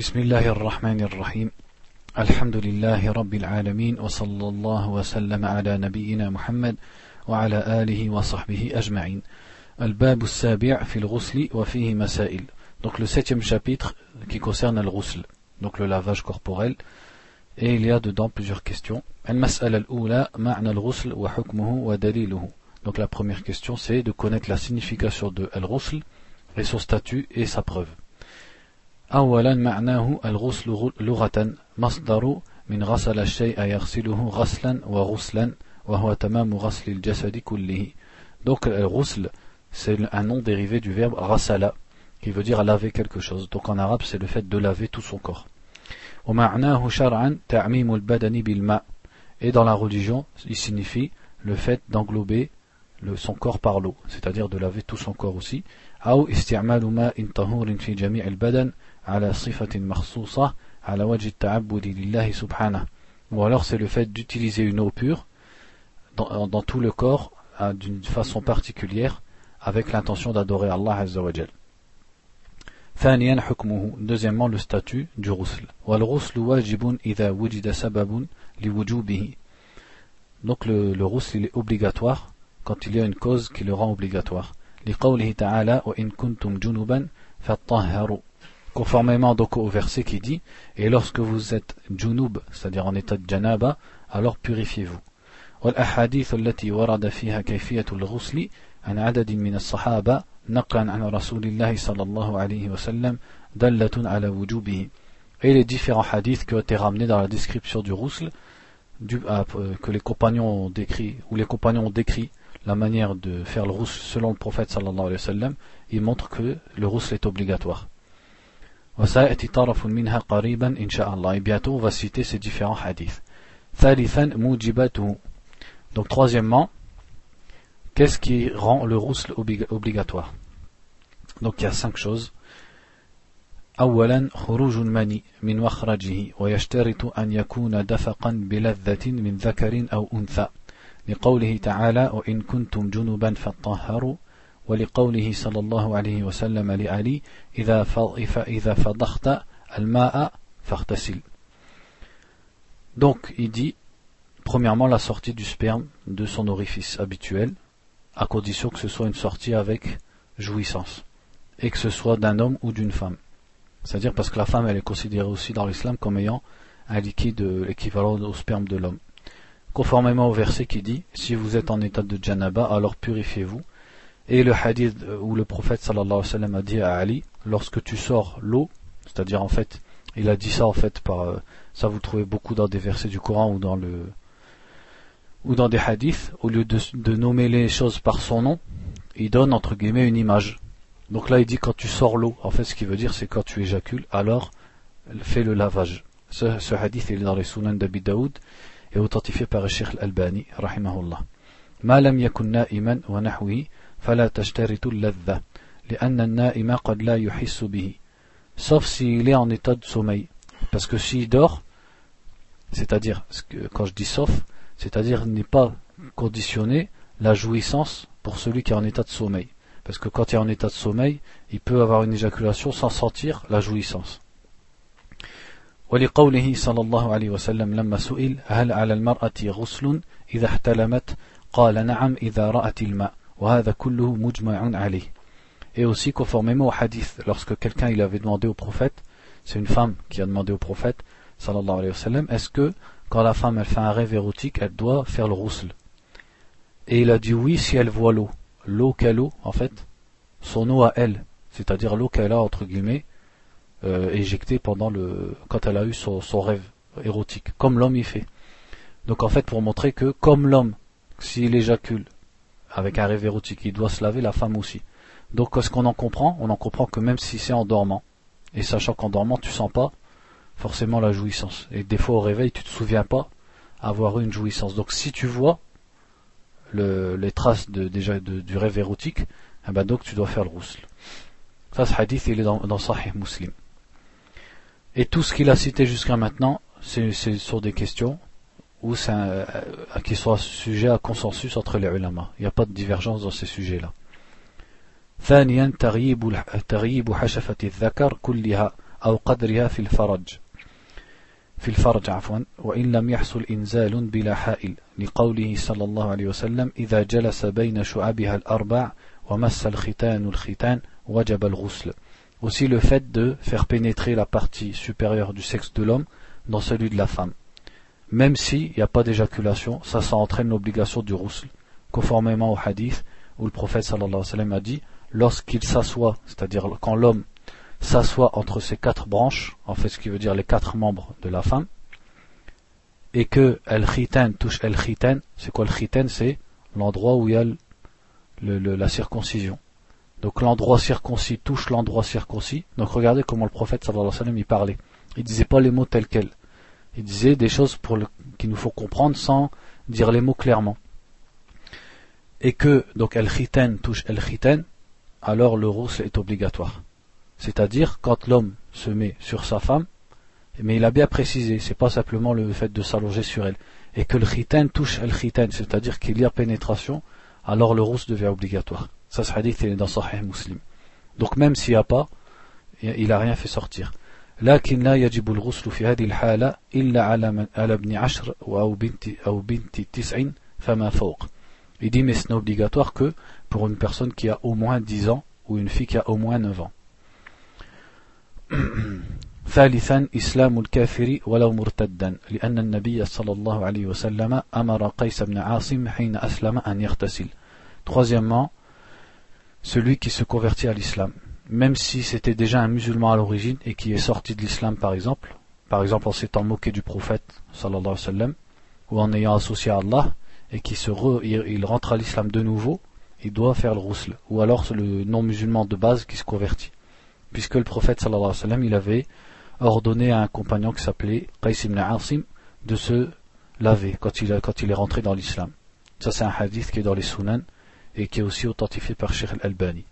بسم الله الرحمن الرحيم الحمد لله رب العالمين وصلى الله وسلم على نبينا محمد وعلى آله وصحبه أجمعين الباب السابع في الغسل وفيه مسائل donc le septième chapitre qui concerne le ghusl donc le lavage corporel et il y a dedans plusieurs questions المسألة الأولى معنى الغسل وحكمه ودليله donc la première question c'est de connaître la signification de al-ghusl et son statut et sa preuve أولا معناه الغسل لغة مصدر من غسل الشيء يغسله غسلا وغسلا وهو تمام غسل الجسد كله donc الغسل c'est un nom dérivé du verbe غسل qui veut dire laver quelque chose donc en arabe c'est le fait de laver tout son corps ومعناه شرعا تعميم البدن بالماء et dans la religion il signifie le fait d'englober son corps par l'eau c'est-à-dire de laver tout son corps aussi أو استعمال ماء طهور في جميع البدن على صفة مخصوصة على وجه التعبد لله سبحانه ou alors c'est le fait d'utiliser une eau pure dans, dans tout le corps d'une façon particulière avec l'intention d'adorer Allah Azza wa Jal. ثانيا حكمه deuxièmement le statut du ghusl والغسل واجب إذا وجد سبب لوجوبه donc le, le ghusl il est obligatoire quand il y a une cause qui le rend obligatoire لقوله تعالى وإن كنتم جنبا فطهروا conformément donc au verset qui dit et lorsque vous êtes junub c'est-à-dire en état de janaba alors purifiez-vous والأحاديث التي ورد فيها كيفية الغسل عن عدد من الصحابة نقلا عن رسول الله صلى الله عليه وسلم دلة على وجوبه et les différents hadiths qui ont été ramenés dans la description du ghusl du, euh, que les compagnons ont décrit ou les compagnons ont décrit la manière de faire le ghusl selon le prophète sallallahu alayhi wa sallam ils montrent que le ghusl est obligatoire وسيأتي طرف منها قريبا إن شاء الله. Et bientôt on va citer ثالثا موجباته donc troisièmement qu'est-ce qui rend le ghusl obligatoire? Donc il y a cinq choses. أولا خروج المني من مخرجه ويشترط أن يكون دفقا بلذة من ذكر أو أنثى لقوله تعالى وإن كنتم جنبا فطهروا ولقوله صلى الله عليه وسلم لعلي إذا إذا فضخت الماء فاغتسل Donc il dit premièrement la sortie du sperme de son orifice habituel à condition que ce soit une sortie avec jouissance et que ce soit d'un homme ou d'une femme. C'est-à-dire parce que la femme elle est considérée aussi dans l'islam comme ayant un liquide équivalent au sperme de l'homme. Conformément au verset qui dit si vous êtes en état de janaba alors purifiez-vous et le hadith où le prophète sallallahu alayhi wa sallam a dit à Ali, lorsque tu sors l'eau, c'est-à-dire en fait, il a dit ça en fait par, euh, ça vous trouvez beaucoup dans des versets du Coran ou dans le, ou dans des hadiths, au lieu de, nommer les choses par son nom, il donne entre guillemets une image. Donc là, il dit quand tu sors l'eau, en fait, ce qui veut dire c'est quand tu éjacules, alors fais le lavage. Ce, hadith est dans les Sunan d'Abi Daoud et authentifié par le Sheikh Al-Albani, rahimahullah. Yakun na'iman wa فلا تشترط اللذة لأن النائم قد لا يحس به sauf s'il est en état de sommeil parce que s'il dort c'est-à-dire quand je dis sauf c'est-à-dire n'est pas conditionné la jouissance pour celui qui est en état de sommeil parce que quand il est en état de sommeil il peut avoir une éjaculation sans sentir la jouissance ولقوله صلى الله عليه وسلم لما سئل هل على المرأة غسل إذا احتلمت قال نعم إذا رأت الماء et aussi conformément au hadith, lorsque quelqu'un il avait demandé au prophète, c'est une femme qui a demandé au prophète, sallallahu alayhi wa sallam, est-ce que quand la femme elle fait un rêve érotique, elle doit faire le roussel Et il a dit oui si elle voit l'eau. L'eau quelle eau en fait Son eau à elle, c'est-à-dire l'eau qu'elle a entre guillemets euh, éjectée pendant le quand elle a eu son, son rêve érotique, comme l'homme y fait. Donc en fait pour montrer que comme l'homme, s'il éjacule avec un rêve érotique, il doit se laver, la femme aussi. Donc ce qu'on en comprend On en comprend que même si c'est en dormant, et sachant qu'en dormant tu sens pas forcément la jouissance, et des fois au réveil tu te souviens pas avoir eu une jouissance. Donc si tu vois les traces de, déjà du rêve érotique, eh ben donc tu dois faire le roussel. Ça ce hadith il est dans, dans Sahih Muslim. Et tout ce qu'il a cité jusqu'à maintenant, c'est sur des questions ou c'est un, qui soit sujet à consensus entre les ulama. Il n'y a pas de divergence dans ces sujets-là. ثانيا تغييب تغييب حشفة الذكر كلها أو قدرها في الفرج في الفرج عفوا وإن لم يحصل إنزال بلا حائل لقوله صلى الله عليه وسلم إذا جلس بين شعبها الأربع ومس الختان الختان وجب الغسل Aussi le fait de faire pénétrer la partie supérieure du sexe de l'homme dans celui de la femme. même s'il n'y a pas d'éjaculation, ça, ça entraîne l'obligation du rousl, conformément au hadith où le prophète sallallahu alayhi wa sallam a dit lorsqu'il s'assoit, c'est-à-dire quand l'homme s'assoit entre ses quatre branches, en fait ce qui veut dire les quatre membres de la femme, et que el khitan touche el khitan, c'est quoi le khitan C'est l'endroit où il y a la circoncision. Donc l'endroit circoncis touche l'endroit circoncis. Donc regardez comment le prophète sallallahu alayhi wa sallam y parlait. Il disait pas les mots tels quels. Il disait des choses qu'il nous faut comprendre sans dire les mots clairement. Et que donc el khitan touche el khitan, alors le rousse est obligatoire. C'est-à-dire quand l'homme se met sur sa femme, mais il a bien précisé, c'est pas simplement le fait de s'allonger sur elle, et que le khitan touche el khitan, c'est-à-dire qu'il y a pénétration, alors le rousse devient obligatoire. Ça, ce hadith est dans Sahih Muslim. Donc même s'il n'y a pas, il n'a rien fait sortir. لكن لا يجب الغسل في هذه الحالة إلا على, على ابن عشر أو بنت, أو بنت تسع فما فوق. Il dit mais ce n'est obligatoire que pour une personne qui a au moins 10 ans ou une fille qui a au moins 9 ans. ثالثا إسلام الكافر ولو مرتدا لأن النبي صلى الله عليه وسلم أمر قيس بن عاصم حين أسلم أن يغتسل Troisièmement, celui qui se convertit à l'islam, même si c'était déjà un musulman à l'origine et qui est sorti de l'islam par exemple, par exemple en s'étant moqué du prophète sallallahu alayhi wa sallam, ou en ayant associé à Allah, et qui se il, rentre à l'islam de nouveau, il doit faire le rousl, ou alors le non-musulman de base qui se convertit. Puisque le prophète sallallahu alayhi wa sallam, il avait ordonné à un compagnon qui s'appelait Qais ibn Asim de se laver quand il, quand il est rentré dans l'islam. Ça c'est un hadith qui est dans les Sunan et qui est aussi authentifié par Sheikh al-Albani.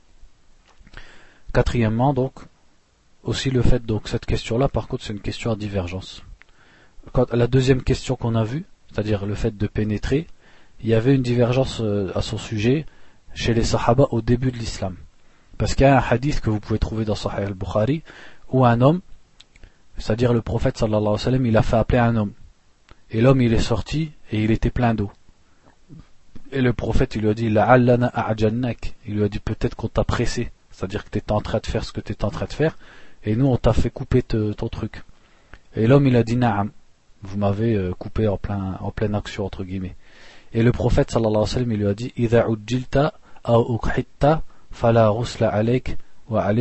Quatrièmement, donc, aussi le fait, donc cette question-là, par contre, c'est une question à divergence. La deuxième question qu'on a vue, c'est-à-dire le fait de pénétrer, il y avait une divergence euh, à son sujet chez les Sahaba au début de l'islam. Parce qu'il y a un hadith que vous pouvez trouver dans Sahih al-Bukhari où un homme, c'est-à-dire le prophète sallallahu alayhi wa sallam, il a fait appeler un homme. Et l'homme il est sorti et il était plein d'eau. Et le prophète il lui a dit Il lui a dit peut-être qu'on t'a pressé, c'est-à-dire que tu étais en train de faire ce que tu étais en train de faire, et nous on t'a fait couper ton truc. Et l'homme il a dit Na'am, vous m'avez euh, coupé en, plein, en pleine action entre guillemets. Et le prophète sallallahu alayhi wa sallam il lui a dit Idha fala rusla wa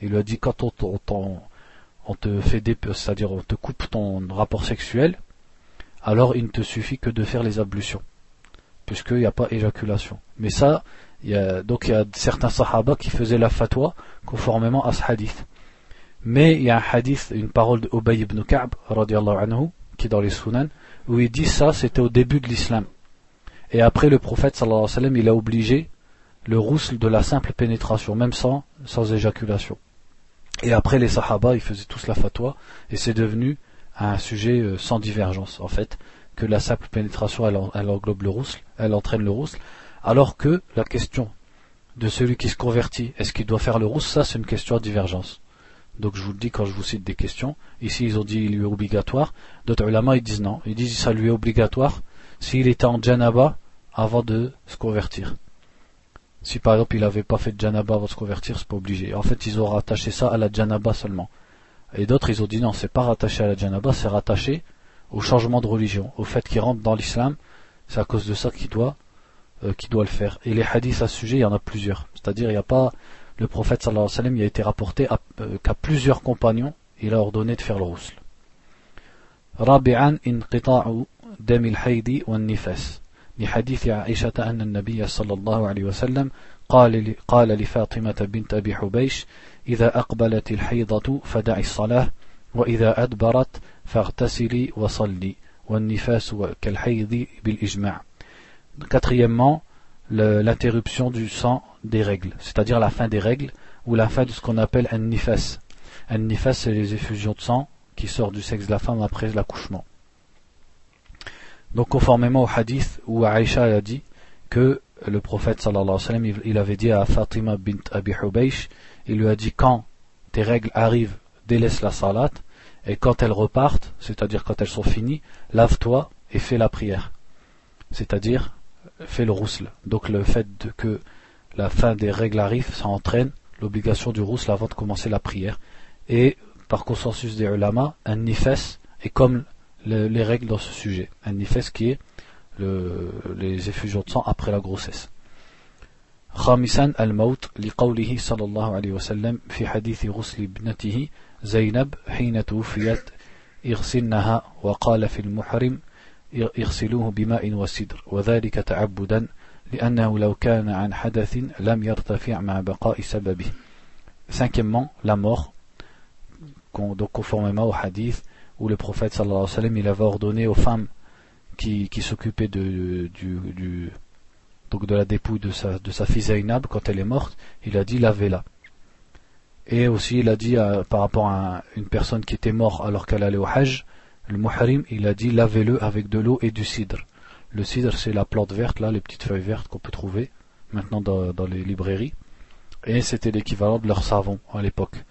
Il lui a dit quand on, on te fait des c'est-à-dire on te coupe ton rapport sexuel, alors il ne te suffit que de faire les ablutions puisqu'il n'y a pas éjaculation. Mais ça, donc il y a certains sahaba qui faisaient la fatwa conformément à ce hadith. Mais il y a un hadith, une parole de Ubay ibn Ka'b, anhu, qui est dans les Sunan, où il dit ça, c'était au début de l'islam. Et après, le prophète, sallallahu alayhi wa sallam, il a obligé le roussel de la simple pénétration, même sans, sans éjaculation. Et après, les sahaba, ils faisaient tous la fatwa, et c'est devenu un sujet euh, sans divergence, en fait que la simple pénétration elle, englobe le roussel, elle entraîne le roussel, alors que la question de celui qui se convertit, est-ce qu'il doit faire le roussel, ça c'est une question à divergence. Donc je vous le dis quand je vous cite des questions, ici ils ont dit il lui est obligatoire, d'autres ulama ils disent non, ils disent ça lui est obligatoire s'il était en janaba avant de se convertir. Si par exemple il n'avait pas fait de janaba avant de se convertir, c'est pas obligé. En fait ils ont rattaché ça à la janaba seulement. Et d'autres ils ont dit non, c'est pas rattaché à la janaba, c'est rattaché au changement de religion, au fait qu'il rentre dans l'islam, c'est à cause de ça qu'il doit, euh, doit le faire. Et les hadiths à ce sujet, il y en a plusieurs. C'est-à-dire, il n'y a pas, le prophète sallallahu alayhi wa sallam, il a été rapporté euh, qu'à plusieurs compagnons, il a ordonné de faire le rousl. رابعا انقطاع دم الحيض والنفاس لحديث عائشة أن النبي صلى الله عليه وسلم قال, قال لفاطمة بنت أبي حبيش إذا أقبلت الحيضة فدع الصلاة وإذا أدبرت Quatrièmement, l'interruption du sang des règles, c'est-à-dire la fin des règles ou la fin de ce qu'on appelle un nifas. Un nifas, c'est les effusions de sang qui sortent du sexe de la femme après l'accouchement. Donc conformément au hadith où Aïcha a dit que le prophète sallallahu alayhi wa sallam, il avait dit à Fatima bint Abi Hubaysh, il lui a dit quand tes règles arrivent délaissent la salat, et quand elles repartent, c'est-à-dire quand elles sont finies, lave-toi et fais la prière. C'est-à-dire, fais le rousle. Donc le fait que la fin des règles arrive, ça entraîne l'obligation du rousle avant de commencer la prière. Et par consensus des ulama, un nifes est comme les règles dans ce sujet. Un nifes qui est les effusions de sang après la grossesse. خامسا الموت لقوله صلى الله عليه وسلم في حديث غسل ابنته زينب حين توفيت اغسلنها وقال في المحرم اغسلوه بماء وسدر وذلك تعبدا لأنه لو كان عن حدث لم يرتفع مع بقاء سببه Cinquièmement, la mort, donc conformément au hadith où le prophète sallallahu alayhi wa sallam il avait ordonné aux femmes qui, qui s'occupaient de, du, du, donc de la dépouille de sa, de sa fille Zainab quand elle est morte, il a dit lavez-la. Et aussi il a dit euh, par rapport à une personne qui était morte alors qu'elle allait au Hajj, le muharim, il a dit lavez-le avec de l'eau et du cidre. Le cidre c'est la plante verte là, les petites feuilles vertes qu'on peut trouver maintenant dans, dans les librairies. Et c'était l'équivalent de leur savon à l'époque.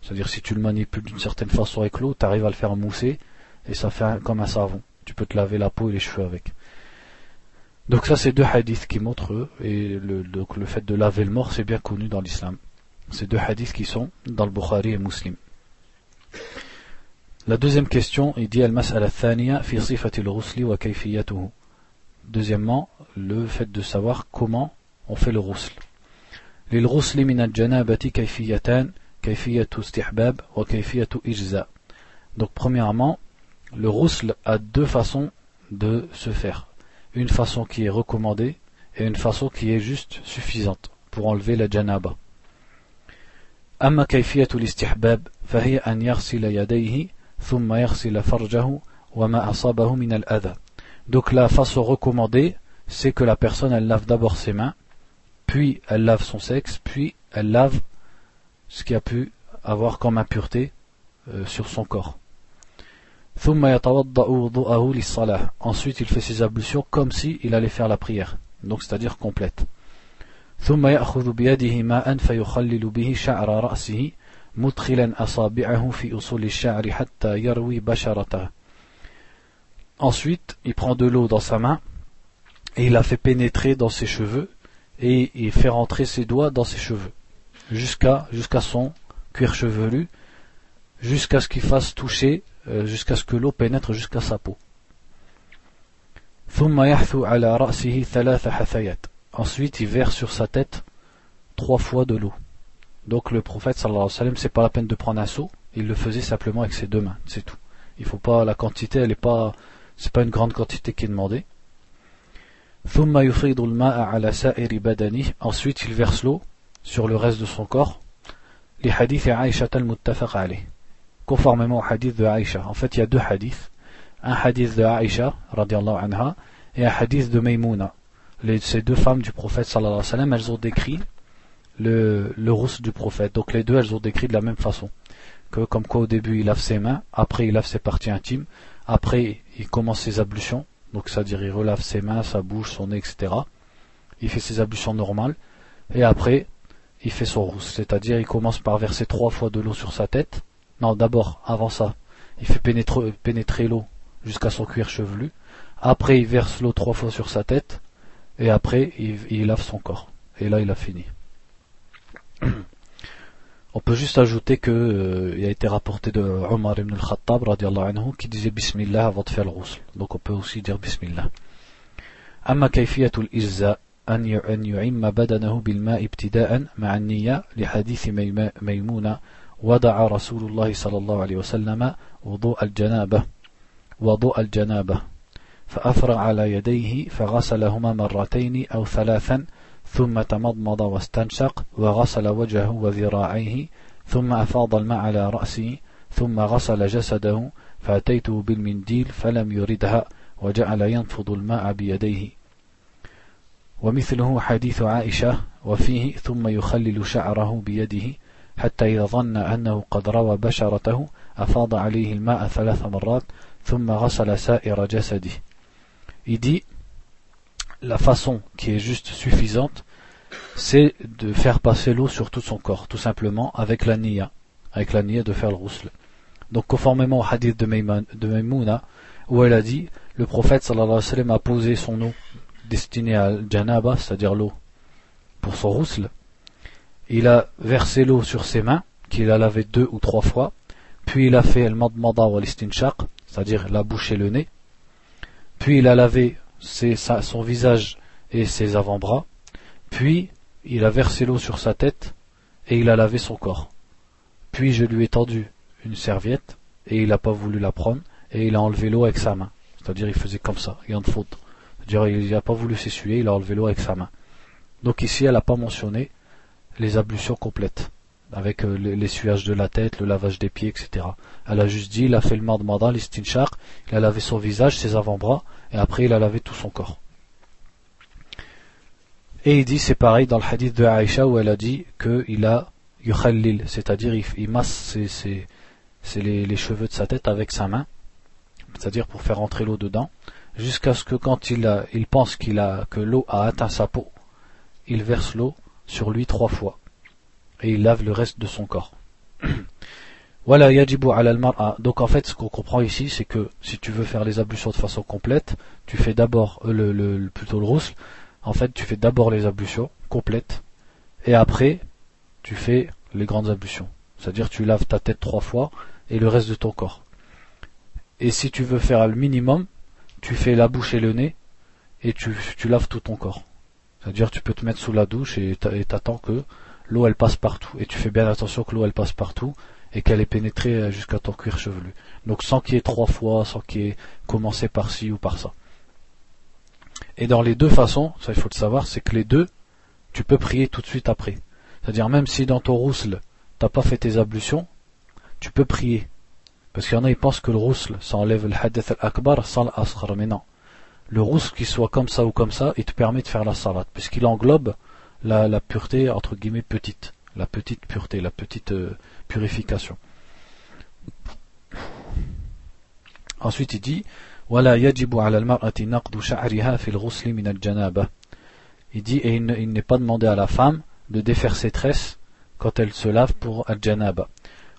C'est-à-dire si tu le manipules d'une certaine façon avec l'eau, tu arrives à le faire mousser et ça fait comme un savon. Tu peux te laver la peau et les cheveux avec. Donc ça c'est deux hadiths qui montrent et le, donc le fait de laver le mort c'est bien connu dans l'islam. C'est deux hadiths qui sont dans le Bukhari et Muslim. La deuxième question, il dit al-mas'ala thaniya fi sifati al wa kayfiyatuhu. Deuxièmement, le fait de savoir comment on fait le rousl. للغسل من الجنابة كيفيتان كيفية استحباب وكيفية إجزاء. Donc premièrement, le rousl a deux façons de se faire une façon qui est recommandée et une façon qui est juste suffisante pour enlever la janaba. أما كيفية الاستحباب فهي أن يغسل يديه donc la façon recommandée, c'est que la personne elle lave d'abord ses mains, puis elle lave son sexe, puis elle lave ce qui a pu avoir comme impureté euh, sur son corps. Ensuite, il fait ses ablutions comme s'il allait faire la prière, donc c'est-à-dire complète. Ensuite, il prend de l'eau dans sa main et il la fait pénétrer dans ses cheveux et il fait rentrer ses doigts dans ses cheveux jusqu'à son cuir chevelu jusqu'à ce qu'il fasse toucher euh, jusqu'à ce que l'eau pénètre jusqu'à sa peau. Ensuite, il verse sur sa tête trois fois de l'eau. Donc le prophète sallallahu alayhi wa sallam, c'est pas la peine de prendre un seau, il le faisait simplement avec ses deux mains, c'est tout. Il faut pas la quantité, elle est pas, c'est pas une grande quantité qui est demandée. Ensuite, il verse l'eau sur le reste de son corps. Les hadiths Aisha al-muttafaq alayh conformément au hadith de Aïcha. En fait, il y a deux hadiths. Un hadith de Aïcha, anha, et un hadith de Maimouna. ces deux femmes du prophète, sallallahu alayhi wa elles ont décrit le, rousse du prophète. Donc les deux, elles ont décrit de la même façon. Que comme quoi au début, il lave ses mains, après il lave ses parties intimes, après il commence ses ablutions, donc c'est-à-dire il relave ses mains, sa bouche, son nez, etc. Il fait ses ablutions normales, et après il fait son rousse, c'est-à-dire il commence par verser trois fois de l'eau sur sa tête, non, d'abord, avant ça, il fait pénétrer, l'eau jusqu'à son cuir chevelu. Après, il verse l'eau trois fois sur sa tête. Et après, il, lave son corps. Et là, il a fini. On peut juste ajouter que euh, il a été rapporté de Omar ibn al-Khattab anhu, qui disait Bismillah avant de faire le roussel. Donc on peut aussi dire Bismillah. أما كيفية الإجزاء أن يعم بدنه بالماء ابتداء مع النية لحديث ميمونة ودع رسول الله صلى الله عليه وسلم وضوء الجنابة وضوء الجنابة فأفرغ على يديه فغسلهما مرتين أو ثلاثا ثم تمضمض واستنشق وغسل وجهه وذراعيه ثم أفاض الماء على رأسه ثم غسل جسده فأتيته بالمنديل فلم يردها وجعل ينفض الماء بيديه. ومثله حديث عائشة وفيه ثم يخلل شعره بيده حتى إذا ظن أنه قد روى بشرته أفاض عليه الماء ثلاث مرات ثم غسل سائر جسده. Il dit la façon qui est juste suffisante c'est de faire passer l'eau sur tout son corps, tout simplement avec la niya, avec la niyyah de faire le rousl. Donc conformément au hadith de Maimouna, où elle a dit, le prophète sallallahu alayhi wa a posé son eau destinée à janaba, c'est-à-dire l'eau pour son rousl. Il a versé l'eau sur ses mains, qu'il a lavé deux ou trois fois, puis il a fait el madmada ou c'est-à-dire la bouche et le nez, puis il a lavé son visage et ses avant-bras, puis il a versé l'eau sur sa tête et il a lavé son corps. Puis je lui ai tendu une serviette et il n'a pas voulu la prendre et il a enlevé l'eau avec sa main. C'est-à-dire il faisait comme ça, a une faute. C'est-à-dire il n'a pas voulu s'essuyer, il a enlevé l'eau avec sa main. Donc ici elle n'a pas mentionné les ablutions complètes, avec euh, l'essuyage de la tête, le lavage des pieds, etc. Elle a juste dit, il a fait le madmada, l'istinchar, il a lavé son visage, ses avant-bras, et après il a lavé tout son corps. Et il dit, c'est pareil dans le hadith de Aïcha où elle a dit qu'il a yukhallil, c'est-à-dire il, masse les, cheveux de sa tête avec sa main, c'est-à-dire pour faire entrer l'eau dedans, jusqu'à ce que quand il, il pense qu'il a, que l'eau a atteint sa peau, il verse l'eau sur lui trois fois, et il lave le reste de son corps. Voilà, yajibu al Donc en fait, ce qu'on comprend ici, c'est que si tu veux faire les ablutions de façon complète, tu fais d'abord euh, le, plutôt le roussel, en fait, tu fais d'abord les ablutions complètes, et après, tu fais les grandes ablutions. C'est-à-dire, tu laves ta tête trois fois et le reste de ton corps. Et si tu veux faire le minimum, tu fais la bouche et le nez et tu, laves tout ton corps. C'est-à-dire, tu peux te mettre sous la douche et t'attends que l'eau elle passe partout. Et tu fais bien attention que l'eau elle passe partout et qu'elle est pénétrée jusqu'à ton cuir chevelu. Donc sans qu'il y ait trois fois, sans qu'il y ait commencé par ci ou par ça. Et dans les deux façons, ça il faut le savoir, c'est que les deux, tu peux prier tout de suite après. C'est-à-dire même si dans ton rousle, t'as pas fait tes ablutions, tu peux prier. Parce qu'il y en a, ils pensent que le rousle, ça enlève le hadith al-akbar sans l'asghar. Mais non. Le rousle, qu'il soit comme ça ou comme ça, il te permet de faire la salat. Puisqu'il englobe la, la, pureté, entre guillemets, petite. La petite pureté, la petite euh, purification. Ensuite, il dit, ولا يجب على المرأة نقد شعرها في الغسل من الجنابة il dit et il n'est pas demandé à la femme de défaire ses tresses quand elle se lave pour al-janaba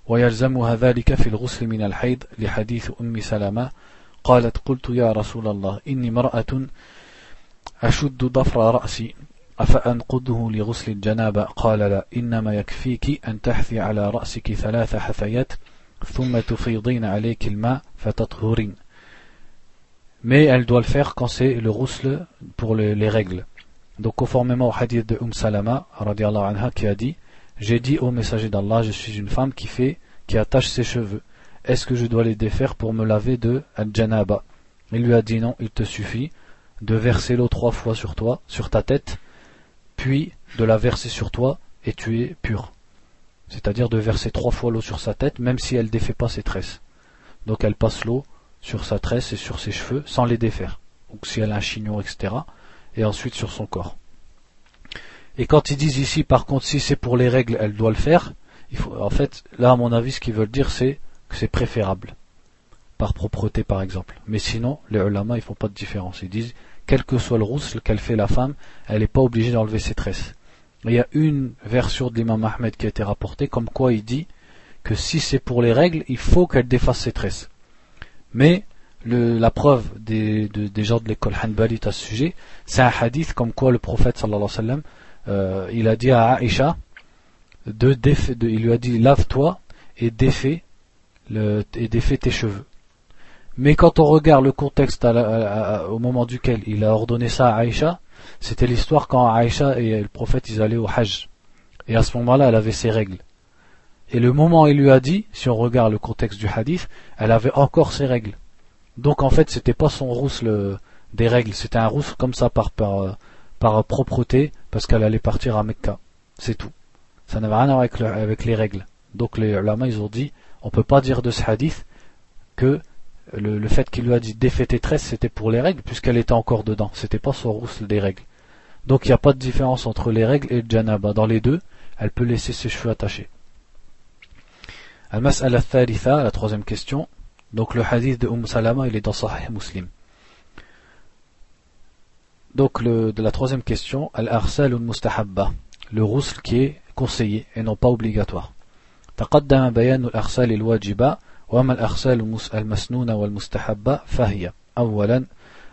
ويلزمها ذلك في الغسل من الحيض لحديث أم سلمة قالت قلت يا رسول الله إني امرأة أشد ضفر رأسي أفأنقضه لغسل الجنابة قال لا إنما يكفيك أن تحثي على رأسك ثلاث حثيات ثم تفيضين عليك الماء فتطهرين mais elle doit le faire quand c'est le rousle pour les, règles. Donc conformément au hadith de Umm Salama, anha, qui a dit J'ai dit au messager d'Allah, je suis une femme qui fait, qui attache ses cheveux. Est-ce que je dois les défaire pour me laver de al-janaba Il lui a dit non, il te suffit de verser l'eau trois fois sur toi, sur ta tête, puis de la verser sur toi et tu es pur. C'est-à-dire de verser trois fois l'eau sur sa tête, même si elle ne défait pas ses tresses. Donc elle passe l'eau sur sa tresse et sur ses cheveux sans les défaire. Donc si elle a un chignon, etc. Et ensuite sur son corps. Et quand ils disent ici, par contre, si c'est pour les règles, elle doit le faire, en fait, là, à mon avis, ce qu'ils veulent dire, c'est que c'est préférable. Par propreté, par exemple. Mais sinon, les ulama, ils font pas de différence. Ils disent, quel que soit le rousse qu'elle fait la femme, elle n'est pas obligée d'enlever ses tresses. il y a une version de l'imam Ahmed qui a été rapportée, comme quoi il dit que si c'est pour les règles, il faut qu'elle défasse ses tresses. Mais la preuve des, gens de l'école Hanbalit à ce sujet, c'est un hadith comme quoi le prophète sallallahu alayhi wa sallam, euh, il a dit à Aïcha, il lui a dit lave-toi et défais tes cheveux. Mais quand on regarde le contexte au moment duquel il a ordonné ça à Aïcha, c'était l'histoire quand Aïcha et le prophète ils allaient au Hajj. Et à ce moment-là, elle avait ses règles. Et le moment il lui a dit, si on regarde le contexte du hadith, elle avait encore ses règles. Donc en fait, c'était pas son rousse des règles, c'était un rousse comme ça par propreté, parce qu'elle allait partir à Mecca. C'est tout. Ça n'avait rien à voir avec, les règles. Donc les lamas, ils ont dit, on peut pas dire de ce hadith que le, fait qu'il lui a dit défait tes tresses, c'était pour les règles, puisqu'elle était encore dedans. C'était pas son rousse des règles. Donc il n'y a pas de différence entre les règles et le janaba. Dans les deux, elle peut laisser ses cheveux attachés. Al-Mas'ala thalitha, la troisième question. Donc le hadith de Umm Salama, il est dans Sahih Muslim. Donc le, de la troisième question, Al-Arsal mustahabba, le rousl qui est conseillé et non pas obligatoire. تقدم بيان الأغسال الواجبة وما الأغسال المسنونة والمستحبة؟ فهي أولا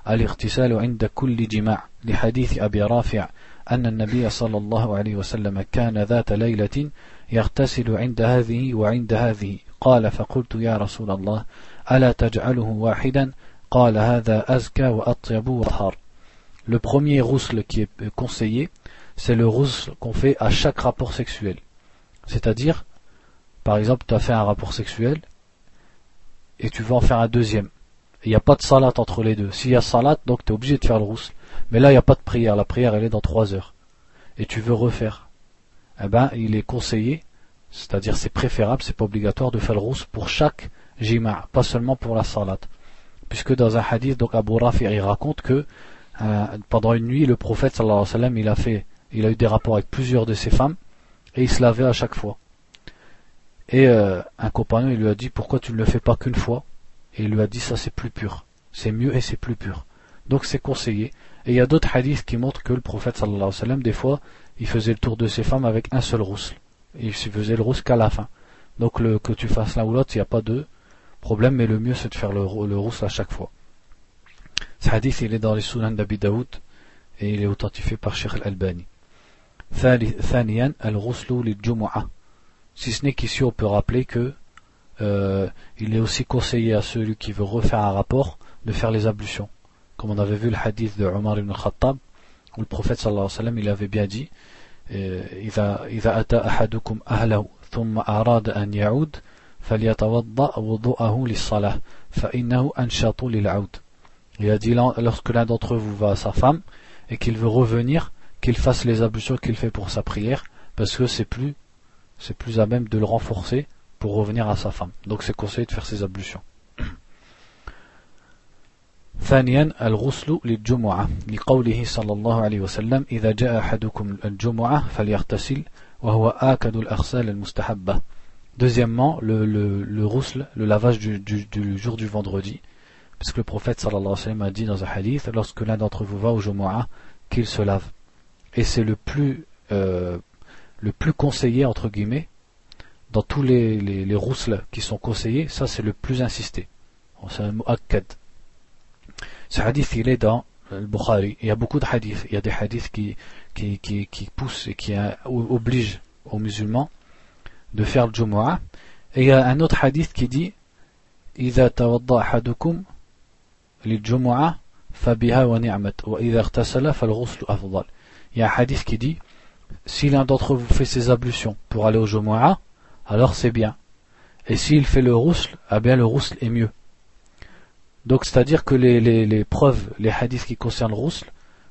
الاغتسال عند كل جماع. لحديث أبي رافع أن النبي صلى الله عليه وسلم كان ذات ليلة يغتسل عند هذه وعند هذه. قال فقلت يا رسول الله ألا تجعله واحدا؟ قال هذا أزكى وأطيب وطهار Le premier rousle qui est conseillé, c'est le rousle qu'on fait à chaque rapport sexuel. C'est-à-dire, par exemple, tu as fait un rapport sexuel et tu vas en faire un deuxième. Il n'y a pas de salat entre les deux. S'il y a salat, donc tu es obligé de faire le rousle. Mais là, il n'y a pas de prière. La prière, elle est dans trois heures. Et tu veux refaire. Eh ben, il est conseillé, c'est-à-dire c'est préférable, c'est pas obligatoire de faire le rousle pour chaque jima, pas seulement pour la salat. Puisque dans un hadith, donc Abu Rafi, il raconte que euh, pendant une nuit, le prophète sallallahu alayhi wa sallam, il a fait, il a eu des rapports avec plusieurs de ses femmes et il se lavait à chaque fois. Et euh, un compagnon, il lui a dit pourquoi tu ne le fais pas qu'une fois Et il lui a dit ça c'est plus pur, c'est mieux et c'est plus pur. Donc c'est conseillé. Et il y a d'autres hadiths qui montrent que le prophète sallallahu alayhi wa sallam, des fois, il faisait le tour de ses femmes avec un seul rousse. Il faisait le rousse qu'à la fin. Donc le, que tu fasses l'un ou l'autre, il n'y a pas de problème, mais le mieux c'est de faire le, le rousse à chaque fois. Ce hadith, il est dans les Sunan d'Abi Daoud et il est authentifié par Sheikh Al-Albani. ثانيا الغسل للجمعة Si ce n'est qu'ici on peut rappeler que euh, il est aussi conseillé à celui qui veut refaire un rapport de faire les ablutions. Comme on avait vu le hadith de Omar ibn Khattab, où le prophète sallallahu alayhi wa sallam, il avait bien dit euh, il a dit lorsque l'un d'entre vous va à sa femme et qu'il veut revenir, qu'il fasse les ablutions qu'il fait pour sa prière, parce que c'est plus c'est plus à même de le renforcer pour revenir à sa femme. Donc c'est conseillé de faire ses ablutions. ثانيا الغسل للجمعة لقوله صلى الله عليه وسلم إذا جاء أحدكم الجمعة فليغتسل وهو آكد الأغسال المستحبة Deuxièmement, le, le, le roussel, le lavage du, du, du jour du vendredi, parce que le prophète sallallahu alayhi wa sallam a dit dans un hadith, lorsque l'un d'entre vous va au Jumu'ah, qu'il se lave. Et c'est le plus, euh, le plus conseillé, entre guillemets, dans tous les, les, les roussels qui sont conseillés, ça c'est le plus insisté. C'est un mu'akkad. Ce hadith, il est dans le Bukhari. Il y a beaucoup de hadiths. Il y a des hadiths qui, qui, qui, qui poussent et qui obligent aux musulmans de faire le Jumu'ah. Et il y a un autre hadith qui dit, إذا توضأ أحدكم للجمعة فبها ونعمت وإذا اغتسل فالغسل أفضل il y a un hadith qui dit si l'un d'entre vous fait ses ablutions pour aller au Jumu'ah alors c'est bien. Et s'il fait le rousl eh bien le rousl est mieux. Donc c'est à dire que les, preuves les hadiths qui concernent le rousl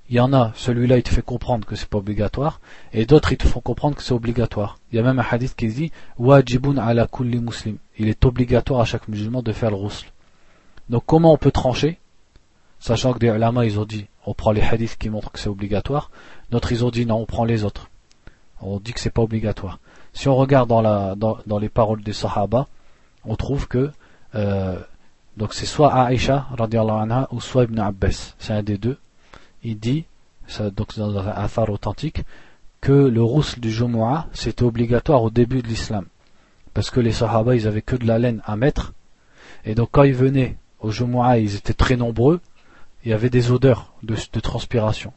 il y en a celui-là il te fait comprendre que c'est pas obligatoire et d'autres ils te font comprendre que c'est obligatoire. Il y a même un hadith qui dit wajibun ala kulli muslim il est obligatoire à chaque musulman de faire le rousl donc comment on peut trancher? Sachant que des ulama, ils ont dit, on prend les hadiths qui montrent que c'est obligatoire. D'autres, ils ont dit, non, on prend les autres. On dit que c'est pas obligatoire. Si on regarde dans, les paroles des sahaba, on trouve que, euh, donc c'est soit Aïcha, anha, ou soit Ibn Abbas. C'est un des deux. Il dit, donc dans un phare authentique, que le roussel du Jumu'ah, c'était obligatoire au début de l'islam. Parce que les sahaba, ils avaient que de la laine à mettre. Et donc quand ils venaient au Jumu'ah, ils étaient très nombreux, il y avait des odeurs de, transpiration.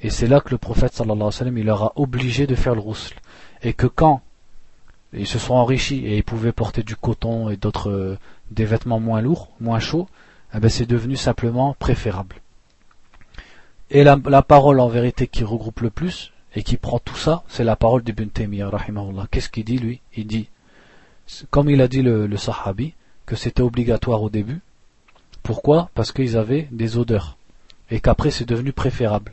Et c'est là que le prophète sallallahu alayhi wa sallam, il leur a obligé de faire le rousl. Et que quand ils se sont enrichis et ils pouvaient porter du coton et d'autres euh, des vêtements moins lourds, moins chauds, eh ben c'est devenu simplement préférable. Et la, parole en vérité qui regroupe le plus et qui prend tout ça, c'est la parole d'Ibn Taymiyyah. Qu'est-ce qu'il dit lui? Il dit, comme il a dit le sahabi, que c'était obligatoire au début, pourquoi? Parce qu'ils avaient des odeurs. Et qu'après c'est devenu préférable.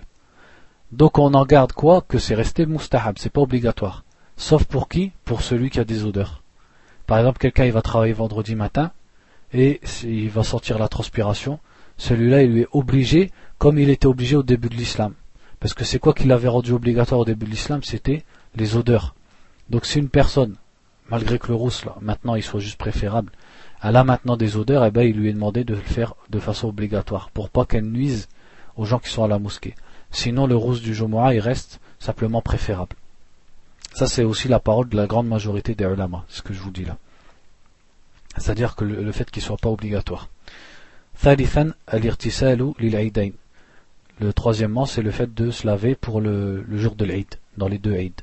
Donc on en garde quoi? Que c'est resté moustahab, c'est pas obligatoire. Sauf pour qui? Pour celui qui a des odeurs. Par exemple, quelqu'un il va travailler vendredi matin et il va sortir la transpiration. Celui-là, il lui est obligé, comme il était obligé au début de l'islam. Parce que c'est quoi qu'il avait rendu obligatoire au début de l'islam? C'était les odeurs. Donc si une personne, malgré que le rousse là, maintenant il soit juste préférable, elle a maintenant des odeurs, et eh ben il lui est demandé de le faire de façon obligatoire, pour pas qu'elle nuise aux gens qui sont à la mosquée. Sinon le rousse du Jumu'ah il reste simplement préférable. Ça, c'est aussi la parole de la grande majorité des ulama, ce que je vous dis là. C'est-à-dire que le, fait qu'il ne soit pas obligatoire. Le troisièmement, c'est le fait de se laver pour le, jour de l'Eid, dans les deux Eid.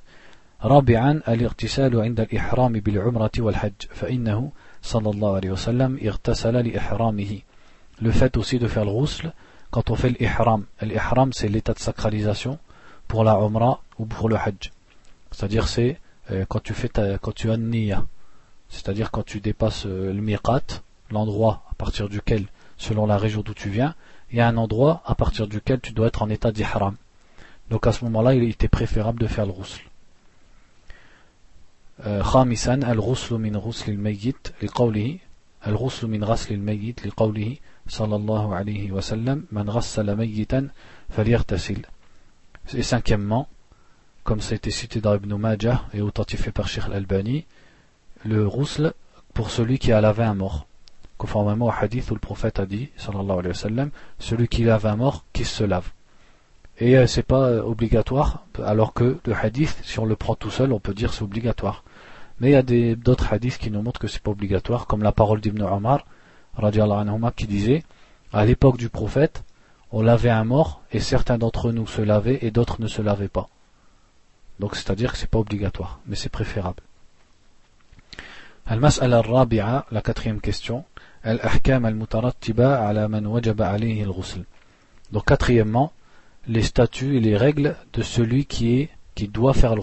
Le fait aussi de faire le rousl quand on fait l'ihram. L'ihram, c'est l'état de sacralisation pour la umrah ou pour le hajj. C'est-à-dire, c'est euh, quand tu fais ta, quand tu as niya. C'est-à-dire quand tu dépasses euh, le miqat, l'endroit à partir duquel, selon la région d'où tu viens, il y a un endroit à partir duquel tu dois être en état d'ihram. Donc à ce moment-là, il était préférable de faire le rousl. خامسا الغسل من غسل الميت لقوله الغسل من غسل الميت لقوله صلى الله عليه وسلم من غسل ميتا فليغتسل et cinquièmement comme ça a été cité dans Ibn Majah et authentifié par Sheikh al-Albani le ghusl pour celui qui a lavé un mort conformément au hadith où le prophète a dit sallallahu alayhi wa sallam celui qui lave un mort qui se lave et euh, c'est pas euh, obligatoire alors que le hadith si on le prend tout seul on peut dire c'est obligatoire mais il y a d'autres hadiths qui nous montrent que c'est pas obligatoire, comme la parole d'Ibn Omar, qui disait, à l'époque du prophète, on lavait un mort, et certains d'entre nous se lavaient, et d'autres ne se lavaient pas. Donc c'est-à-dire que c'est pas obligatoire, mais c'est préférable. La quatrième question, alayhi al-ghusl. Donc quatrièmement, les statuts et les règles de celui qui doit faire le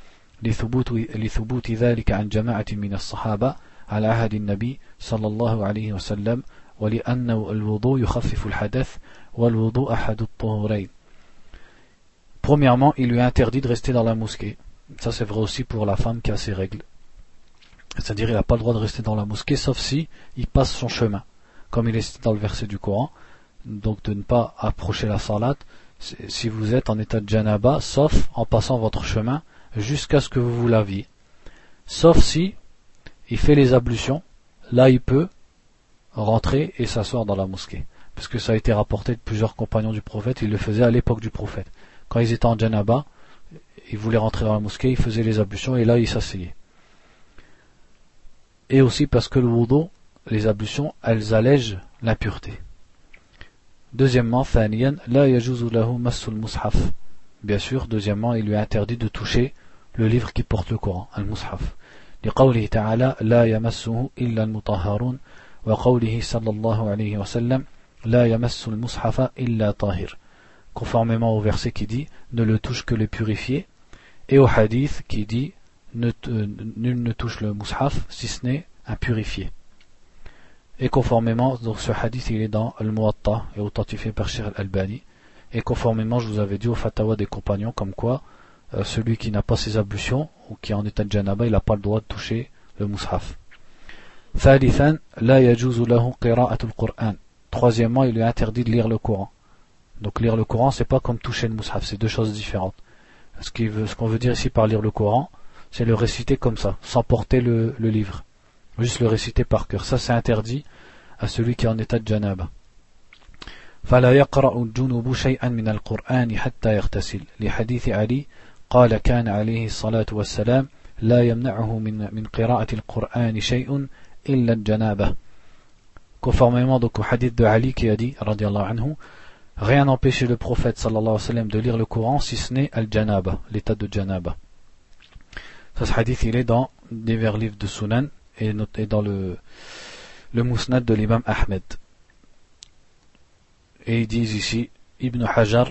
لثبوت, لثبوت ذلك عن جماعة من الصحابة على عهد النبي صلى الله عليه وسلم ولأن الوضوء يخفف الحدث والوضوء أحد الطهورين Premièrement, il lui est interdit de rester dans la mosquée. Ça, c'est vrai aussi pour la femme qui a ses règles. C'est-à-dire, il n'a pas le droit de rester dans la mosquée, sauf si il passe son chemin. Comme il est dans le verset du Coran. Donc, de ne pas approcher la salat si vous êtes en état de janaba, sauf en passant votre chemin jusqu'à ce que vous vous laviez. Sauf si il fait les ablutions, là il peut rentrer et s'asseoir dans la mosquée. Parce que ça a été rapporté de plusieurs compagnons du prophète, ils le faisaient à l'époque du prophète. Quand ils étaient en Janaba, ils voulaient rentrer dans la mosquée, ils faisaient les ablutions et là ils s'asseyaient. Et aussi parce que le wudu, les ablutions, elles allègent l'impureté. Deuxièmement. Bien sûr, deuxièmement, il lui est interdit de toucher le livre qui porte le Coran, Al-Mushaf. لقوله تعالى لا يمسه إلا المطهرون وقوله صلى الله عليه وسلم لا يمس المصحف إلا طاهر conformément au verset qui dit ne le touche que les purifiés et au hadith qui dit ne, euh, nul ne touche le mushaf si ce n'est un purifié et conformément donc ce hadith il est dans Al-Muwatta et authentifié par Shir al-Albani et conformément je vous avais dit au fatawa des compagnons comme quoi euh, celui qui n'a pas ses ablutions ou qui est en état de janaba, il n'a pas le droit de toucher le mushaf. Troisièmement, il est interdit de lire le Coran. Donc lire le Coran, c'est pas comme toucher le mushaf, c'est deux choses différentes. Ce qu'on veut, dire ici par lire le Coran, c'est le réciter comme ça, sans porter le, livre. Juste le réciter par cœur. Ça, c'est interdit à celui qui est en état de janaba. فلا يقرأ الجنوب شيئا من القرآن حتى يغتسل لحديث علي قال كان عليه الصلاة والسلام لا يمنعه من, من قراءة القرآن شيء إلا الجنابة conformément donc au hadith de Ali qui a dit radiallahu anhu rien n'empêchait le prophète sallallahu alayhi wa sallam de lire le Coran si ce n'est al-janaba l'état de janaba ça ce hadith il est dans divers livres de Sunan et, et dans le le musnad de l'imam Ahmed et ils disent ici Ibn Hajar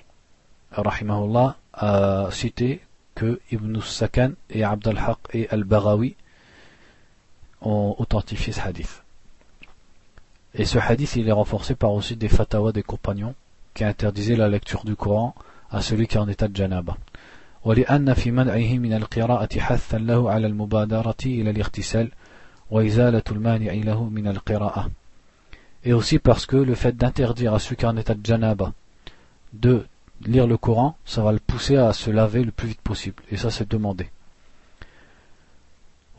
rahimahullah a cité que Ibn Sakan et Abd al-Haq et Al-Baghawi ont authentifié ce hadith. Et ce hadith, il est renforcé par aussi des fatawas des compagnons qui interdisaient la lecture du Coran à celui qui est en état de janaba. ولأن في منعه من القراءة حثا له على المبادرة إلى الاغتسال Et aussi parce que le fait d'interdire à ceux qui sont en état de janaba de lire le Coran, ça va le pousser à se laver le plus vite possible. Et ça, c'est demandé.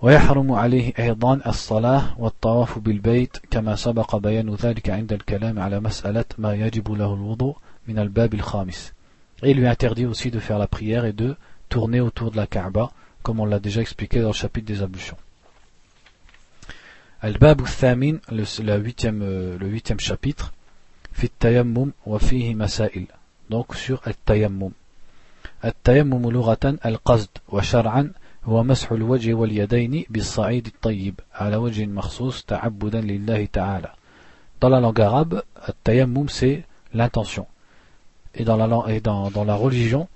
ويحرم عليه أيضا الصلاة والطواف بالبيت كما سبق بيان ذلك عند الكلام على مسألة ما يجب له الوضوء من الباب الخامس. Et il lui interdit aussi de faire la prière et de tourner autour de la Kaaba, comme on l'a déjà expliqué dans le chapitre des ablutions. Al-Bab al-Thamin, le huitième, le huitième chapitre, في التيمم وفيه مسائل donc sur التيمم التيمم لغة القصد وشرعا هو مسح الوجه واليدين بالصعيد الطيب على وجه مخصوص تعبدا لله تعالى dans la langue arabe التيمم c'est l'intention et dans la, et dans, dans la religion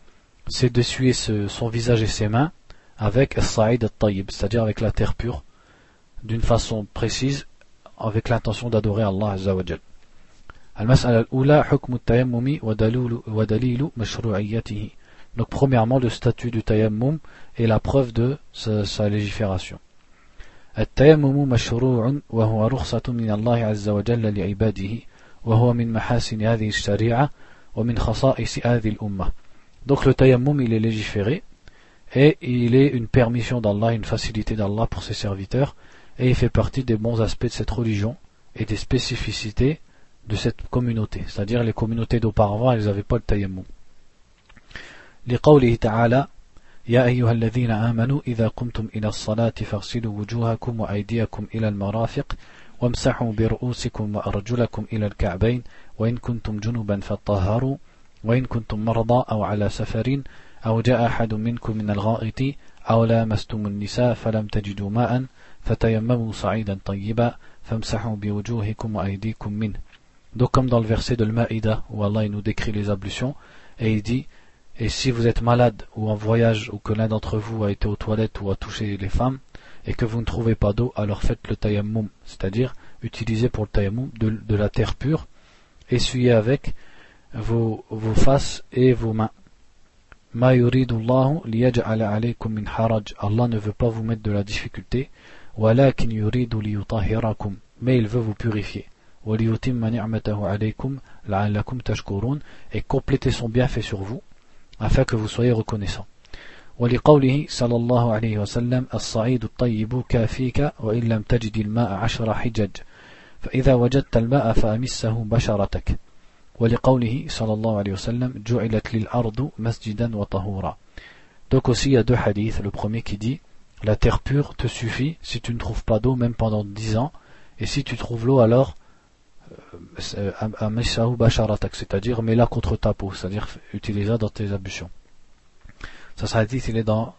c'est d'essuyer son visage et ses mains avec al-sa'id al-tayyib c'est-à-dire avec la terre pure d'une façon précise avec l'intention d'adorer Allah Azza wa Jal. المسألة الأولى حكم التيمم ودليل مشروعيته donc premièrement le statut du tayammum et la preuve de sa, sa légifération التيمم مشروع وهو رخصة من الله عز وجل لعباده وهو من محاسن هذه الشريعة ومن خصائص هذه الأمة donc le tayammum il est légiféré et il est une permission d'Allah, une facilité d'Allah pour ses serviteurs et il fait partie des bons aspects de cette religion et des spécificités de cette communauté. C'est-à-dire les communautés d'auparavant, elles n'avaient pas le tayammum. لقوله تعالى يا أيها الذين آمنوا إذا قمتم إلى الصلاة فاغسلوا وجوهكم وأيديكم إلى المرافق وامسحوا برؤوسكم وأرجلكم إلى الكعبين وإن كنتم جنبا فطهروا وإن كنتم مرضى أو على سفر أو جاء أحد منكم من الغائط أو لامستم النساء فلم تجدوا ماء فتيمموا صعيدا طيبا فامسحوا بوجوهكم وأيديكم منه Donc comme dans le verset de l'Ma'ida où Allah nous décrit les ablutions et il dit et si vous êtes malade ou en voyage ou que l'un d'entre vous a été aux toilettes ou a touché les femmes et que vous ne trouvez pas d'eau alors faites le tayammum c'est-à-dire utilisez pour le tayammum de, de, la terre pure essuyez avec vos, vos faces et vos mains Allah ne veut pas vous mettre de la difficulté. Mais il veut vous purifier et compléter son bienfait sur vous afin que vous soyez reconnaissants ولقوله صلى الله عليه وسلم الصعيد الطيب كافيك وإن لم تجد الماء عشر حجج فإذا وجدت الماء فأمسه بشرتك ولقوله صلى الله عليه وسلم جعلت للأرض مسجدا وطهورا Donc aussi il y a deux hadiths. Le premier qui dit La terre pure te suffit si tu ne trouves pas d'eau même pendant dix ans. Et si tu trouves l'eau alors c'est-à-dire mets-la contre ta peau, c'est-à-dire utilise-la dans tes ablutions. Ça, ce hadith, il est dans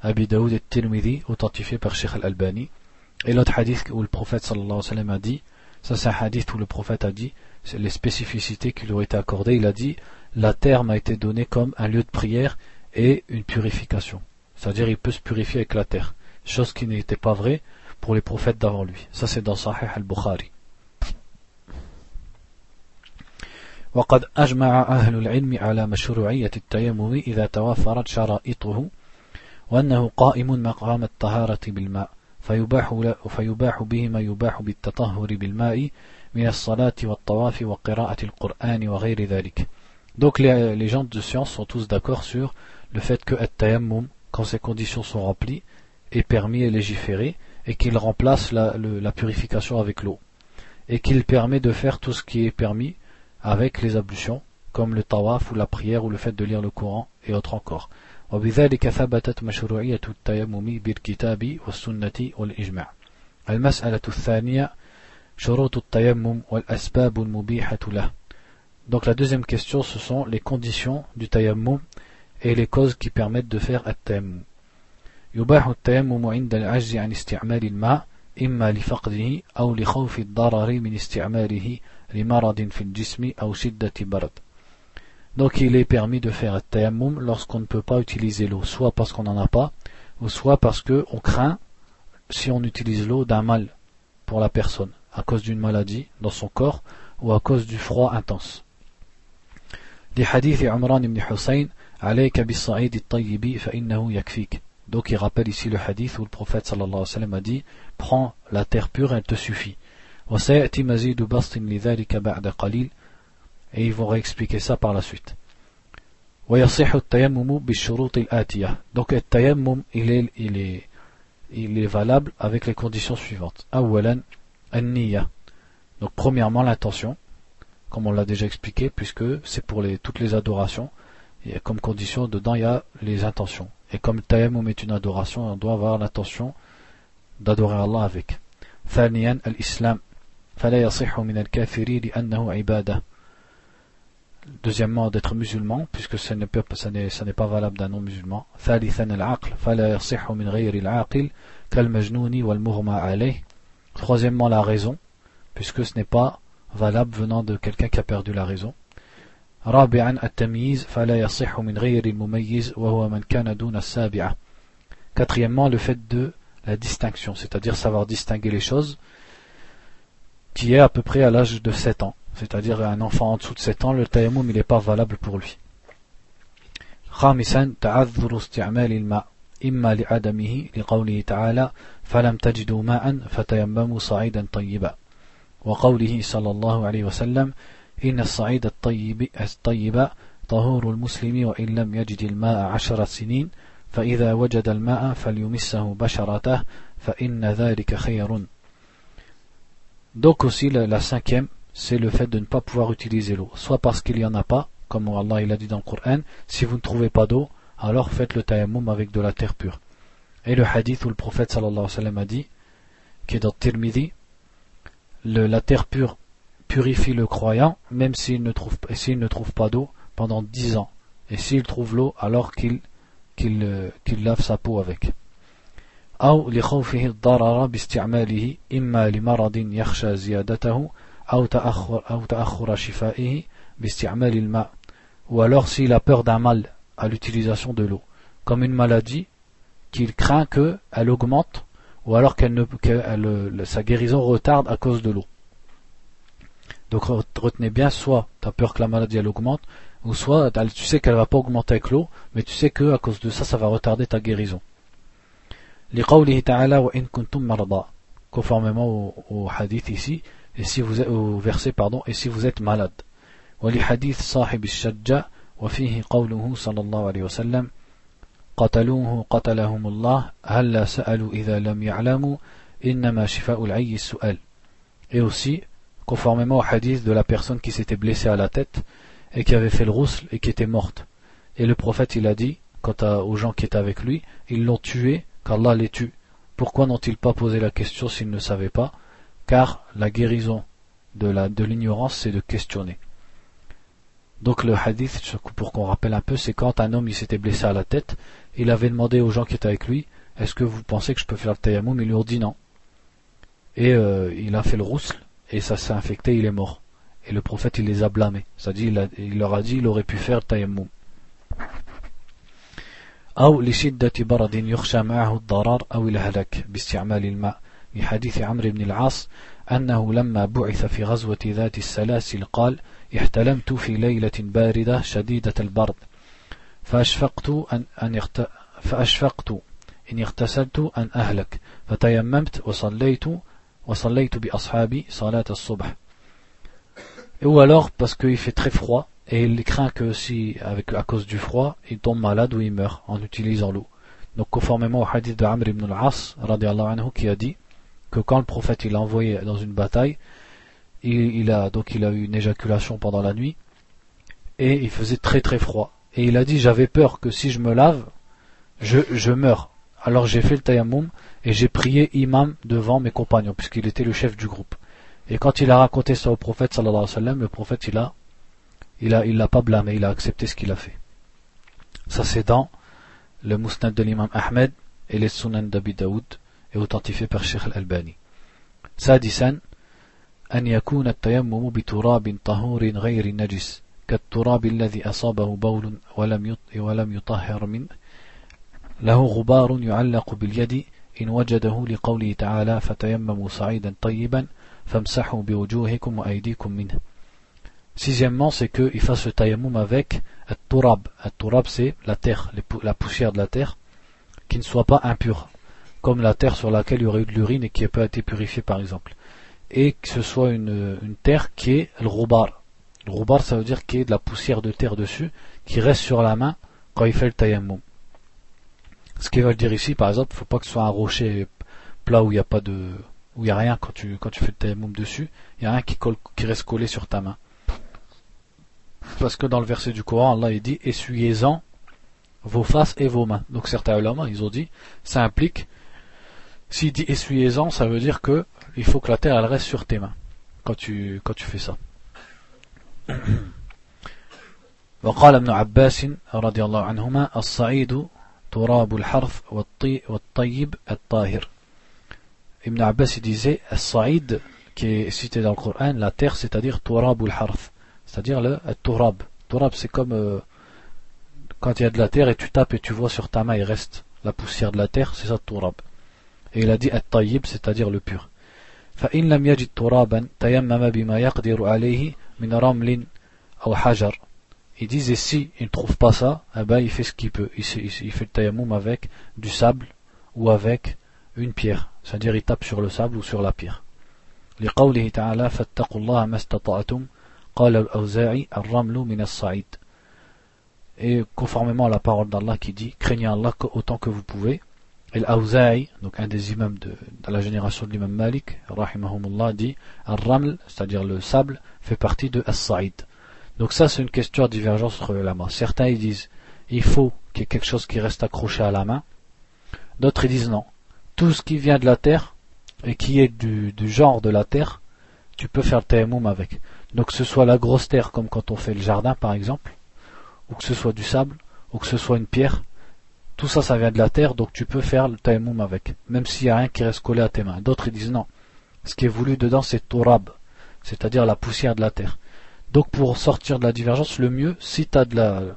Abi Daoud et Tirmidhi, authentifié par Sheikh al-Albani. Et l'autre hadith où le prophète sallallahu a dit, ça c'est un hadith où le prophète a dit, c'est les spécificités qui lui ont été accordées, il a dit, la terre m'a été donnée comme un lieu de prière et une purification. C'est-à-dire il peut se purifier avec la terre. Chose qui n'était pas vraie pour les prophètes d'avant lui. Ça c'est dans Sahih al-Bukhari. وقد أجمع أهل العلم على مشروعية التيمم إذا توفرت شرائطه وأنه قائم مقام الطهارة بالماء فيباح, فيباح به ما يباح بالتطهر بالماء من الصلاة والطواف وقراءة القرآن وغير ذلك Donc les, les gens de science sont tous d'accord sur le fait que at-tayammum, quand ces conditions sont remplies, est permis et légiféré, et qu'il remplace la, le, la purification avec l'eau, et qu'il permet de faire tout ce qui est permis avec les ablutions, comme le tawaf ou la prière ou le fait de lire le Coran et autres encore. وبذلك ثبتت مشروعية التيمم بالكتاب والسنة والإجماع. المسألة الثانية شروط التيمم والأسباب المبيحة له. Donc la deuxième question, ce sont les conditions du tayammum et les causes qui permettent de faire التيمم. يباح التيمم عند العجز عن استعمال الماء إما لفقده أو لخوف الضرر من استعماله donc il est permis de faire tayammum lorsqu'on ne peut pas utiliser l'eau, soit parce qu'on n'en a pas, ou soit parce qu'on craint, si on utilise l'eau, d'un mal pour la personne, à cause d'une maladie dans son corps, ou à cause du froid intense. Donc il rappelle ici le hadith où le prophète sallallahu alayhi wa sallam a dit Prends la terre pure, elle te suffit Et ils vont réexpliquer ça par la suite. Donc le tayammum, il est, il est, il est valable avec les conditions suivantes. Donc premièrement l'intention, comme on l'a déjà expliqué, puisque c'est pour les, toutes les adorations. Et comme condition, dedans, il y a les intentions. Et comme le tayammum est une adoration, on doit avoir l'intention d'adorer Allah avec. ثانيا الإسلام فلا يصح من الكافر لأنه عبادة Deuxièmement, d'être musulman, puisque ce n'est pas, ce n'est pas valable d'un non-musulman. ثالثا العقل فلا يصح من غير العاقل كالمجنون والمغمى عليه. Troisièmement, la raison, puisque ce n'est pas valable venant de quelqu'un qui a perdu la raison. رابعا التمييز فلا يصح من غير المميز وهو من كان دون السابعة. Quatrièmement, le fait de la distinction, c'est-à-dire savoir distinguer les choses, Qui est à peu près à l'âge de 7 ans. C'est-à-dire un enfant en dessous de 7 ans, le tayammum il n'est pas valable pour lui. خامسا تعذر استعمال الماء إما لعدمه لقوله تعالى فلم تجدوا ماء فتيمموا صعيدا طيبا وقوله صلى الله عليه وسلم إن الصعيد الطيب, الطيب طهور المسلم وإن لم يجد الماء عشر سنين فإذا وجد الماء فليمسه بشرته فإن ذلك خير Donc aussi la, cinquième, c'est le fait de ne pas pouvoir utiliser l'eau. Soit parce qu'il n'y en a pas, comme Allah il a dit dans le Coran, si vous ne trouvez pas d'eau, alors faites le tayammum avec de la terre pure. Et le hadith où le prophète sallallahu alayhi wa sallam a dit, qui est dans Tirmidhi, la terre pure purifie le croyant, même s'il ne trouve, s'il ne trouve pas d'eau pendant dix ans. Et s'il trouve l'eau, alors qu'il qu'il lave sa peau avec أو لخوفه الضرر باستعماله إما لمرض يخشى زيادته أو تأخر, أو تأخر شفائه باستعمال الماء ou alors s'il a peur d'un mal à l'utilisation de l'eau comme une maladie qu'il craint qu'elle augmente ou alors qu'elle ne, que sa guérison retarde à cause de l'eau donc retenez bien, soit tu as peur que la maladie elle augmente, ou soit tu sais qu'elle va pas augmenter avec l'eau, mais tu sais que à cause de ça, ça va retarder ta guérison. conformément au, au, hadith ici, et si vous êtes, au verset pardon, et si vous êtes malade. ولحديث صاحب الشجة وفيه قوله صلى الله عليه وسلم قتلوه قتلهم الله هل سألوا إذا لم يعلموا إنما شفاء العي السؤال et aussi conformément au hadith de la personne qui s'était blessée à la tête et qui avait fait le rousle et qui était morte. Et le prophète il a dit, quant aux gens qui étaient avec lui, ils l'ont tué, qu'Allah les tue. Pourquoi n'ont-ils pas posé la question s'ils ne savaient pas? Car la guérison de l'ignorance, c'est de questionner. Donc le hadith, pour qu'on rappelle un peu, c'est quand un homme il s'était blessé à la tête, il avait demandé aux gens qui étaient avec lui, est-ce que vous pensez que je peux faire le tayammum? Ils lui ont dit non. Et euh, il a fait le rousle, et ça s'est infecté, il est mort. Et le prophète, il les a blâmés. C'est-à-dire, il, leur a dit, il aurait pu faire tayammum. أو لشدة برد يخشى معه الضرر أو الهلاك باستعمال الماء. لحديث عمرو بن العاص أنه لما بعث في غزوة ذات السلاسل قال احتلمت في ليلة باردة شديدة البرد. فأشفقت أن, أن يخت... فأشفقت إن اغتسلت أن أهلك. فتيممت وصليت ou alors parce qu'il fait très froid et il craint que si, à cause du froid, il tombe malade ou il meurt en utilisant l'eau. Donc conformément au hadith de Amr ibn al-As, anhu, qui a dit que quand le prophète il l'a envoyé dans une bataille, il, a, donc il a eu une éjaculation pendant la nuit et il faisait très très froid. Et il a dit j'avais peur que si je me lave, je, je meurs. Alors j'ai fait le tayammum et j'ai prié imam devant mes compagnons, puisqu'il était le chef du groupe. Et quand il a raconté ça au prophète sallallahu le prophète il a, il a, il l'a pas blâmé, il a accepté ce qu'il a fait. Ça c'est dans le musnad de l'imam Ahmed et les sunan d'Abi Daoud et authentifié par Sheikh al-Albani. سادسا أن يكون التيمم بتراب طهور غير نجس كالتراب الذي أصابه بول ولم ولم يطهر منه له غبار يعلق باليد إن وجده لقوله تعالى فتيمموا صعيدا طيبا فامسحوا بوجوهكم وأيديكم منه Sixièmement, c'est qu'il fasse le tayammum avec at-turab. At-turab, c'est la terre, la poussière de la terre. qui ne soit pas impur, comme la terre sur laquelle il y aurait eu de l'urine et qui n'a pas été purifiée par exemple. Et que ce soit une, terre qui est le roubar. Le roubar ça veut dire qu'il y ait de la poussière de terre dessus, qui reste sur la main quand il fait le tayammum. Ce qui veut dire ici, par exemple, il ne faut pas que ce soit un rocher plat où il n'y a pas de, où il a rien quand tu, quand tu fais le tayammum dessus, il y a rien qui reste collé sur ta main. Parce que dans le verset du Coran, Allah il dit essuyez-en vos faces et vos mains. Donc certains ulama, ils ont dit, ça implique, s'il dit essuyez-en, ça veut dire que il faut que la terre elle reste sur tes mains quand tu, quand tu fais ça. وقال ابن عباس رضي الله عنهما الصعيد تراب الحرف والطيب الطاهر Ibn Abbas il disait As-Sa'id qui est cité dans le Coran, la terre c'est-à-dire Turab harf c'est-à-dire le Turab. Turab c'est comme euh, quand il y a de la terre et tu tapes et tu vois sur ta main il reste la poussière de la terre, c'est ça Turab. Et il a dit At-Tayyib c'est-à-dire le pur. فإن لم يجد ترابا تيمم بما يقدر عليه من رمل أو حجر il disait si il ne trouve pas ça, eh ben il fait ce qu'il peut. Il, il, fait le tayammum avec du sable ou avec une pierre. C'est-à-dire il tape sur le sable ou sur la pierre. لقوله تعالى فاتقوا الله ما استطعتم et conformément à la parole d'Allah qui dit Craignez Allah autant que vous pouvez. Et l'Awza'i, donc un des imams de, la génération de l'imam Malik, rahimahumullah, dit Ar-Raml, c'est-à-dire le sable, fait partie de As-Sa'id. Donc ça, c'est une question à divergence entre les lamas. Certains ils disent Il faut qu'il y ait quelque chose qui reste accroché à la main. D'autres ils disent non. Tout ce qui vient de la terre et qui est du, du genre de la terre, tu peux faire le avec. Donc que ce soit la grosse terre comme quand on fait le jardin par exemple, ou que ce soit du sable, ou que ce soit une pierre, tout ça ça vient de la terre, donc tu peux faire le tayammum avec, même s'il n'y a rien qui reste collé à tes mains. D'autres disent non. Ce qui est voulu dedans c'est torab, c'est-à-dire la poussière de la terre. Donc pour sortir de la divergence, le mieux, si tu as de